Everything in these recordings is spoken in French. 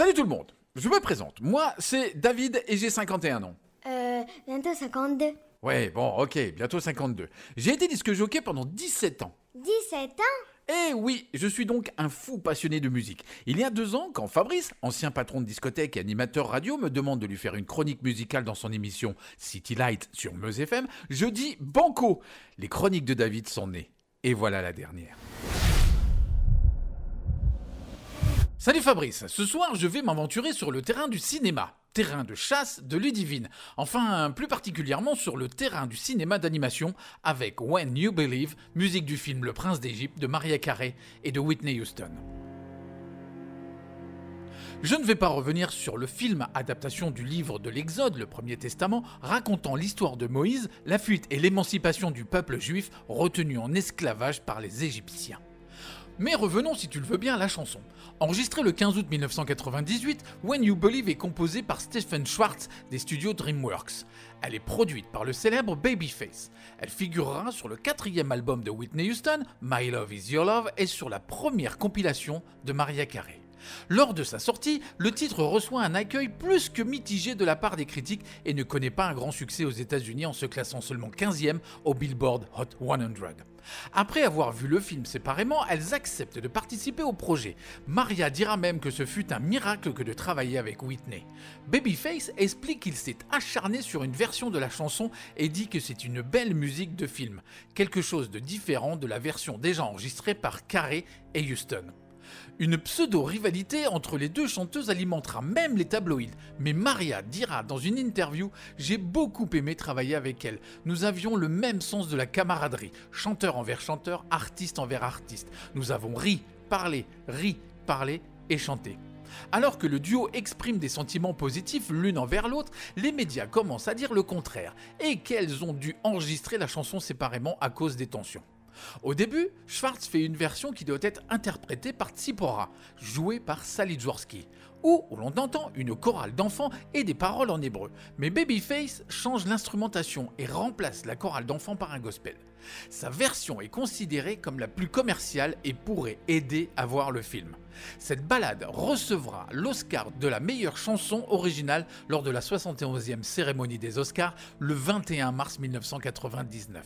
Salut tout le monde, je me présente. Moi, c'est David et j'ai 51 ans. Euh, bientôt 52. Ouais, bon, ok, bientôt 52. J'ai été disque jockey pendant 17 ans. 17 ans? Eh oui, je suis donc un fou passionné de musique. Il y a deux ans, quand Fabrice, ancien patron de discothèque et animateur radio, me demande de lui faire une chronique musicale dans son émission City Light sur Meuse FM, je dis banco. Les chroniques de David sont nées. Et voilà la dernière. Salut Fabrice, ce soir je vais m'aventurer sur le terrain du cinéma, terrain de chasse de Ludivine, enfin plus particulièrement sur le terrain du cinéma d'animation avec When You Believe, musique du film Le Prince d'Égypte de Maria Carey et de Whitney Houston. Je ne vais pas revenir sur le film adaptation du livre de l'Exode, le Premier Testament, racontant l'histoire de Moïse, la fuite et l'émancipation du peuple juif retenu en esclavage par les Égyptiens. Mais revenons, si tu le veux bien, à la chanson. Enregistrée le 15 août 1998, When You Believe est composée par Stephen Schwartz des studios DreamWorks. Elle est produite par le célèbre Babyface. Elle figurera sur le quatrième album de Whitney Houston, My Love Is Your Love, et sur la première compilation de Maria Carey. Lors de sa sortie, le titre reçoit un accueil plus que mitigé de la part des critiques et ne connaît pas un grand succès aux États-Unis en se classant seulement 15e au Billboard Hot 100. Après avoir vu le film séparément, elles acceptent de participer au projet. Maria dira même que ce fut un miracle que de travailler avec Whitney. Babyface explique qu'il s'est acharné sur une version de la chanson et dit que c'est une belle musique de film, quelque chose de différent de la version déjà enregistrée par Carey et Houston. Une pseudo-rivalité entre les deux chanteuses alimentera même les tabloïds, mais Maria dira dans une interview J'ai beaucoup aimé travailler avec elle. Nous avions le même sens de la camaraderie, chanteur envers chanteur, artiste envers artiste. Nous avons ri, parlé, ri, parlé et chanté. Alors que le duo exprime des sentiments positifs l'une envers l'autre, les médias commencent à dire le contraire et qu'elles ont dû enregistrer la chanson séparément à cause des tensions? Au début, Schwartz fait une version qui doit être interprétée par Tsipora, jouée par Sally Où l'on entend une chorale d'enfants et des paroles en hébreu. Mais Babyface change l'instrumentation et remplace la chorale d'enfants par un gospel. Sa version est considérée comme la plus commerciale et pourrait aider à voir le film. Cette balade recevra l'Oscar de la meilleure chanson originale lors de la 71e cérémonie des Oscars le 21 mars 1999.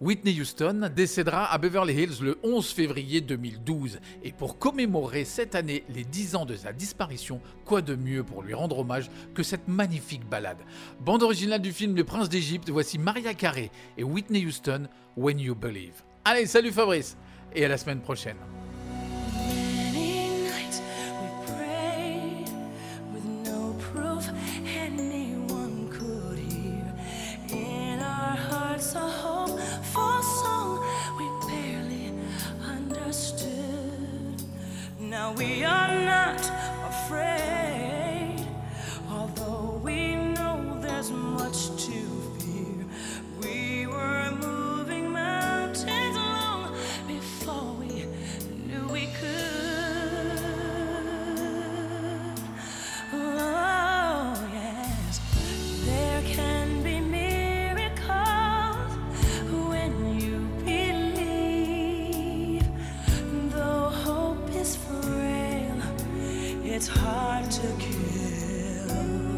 Whitney Houston décédera à Beverly Hills le 11 février 2012 et pour commémorer cette année les 10 ans de sa disparition, quoi de mieux pour lui rendre hommage que cette magnifique balade? Bande originale du film Le Prince d'Égypte, voici Maria Carey et Whitney Houston, When You Believe. Allez, salut Fabrice et à la semaine prochaine. It's hard to kill.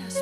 Yes.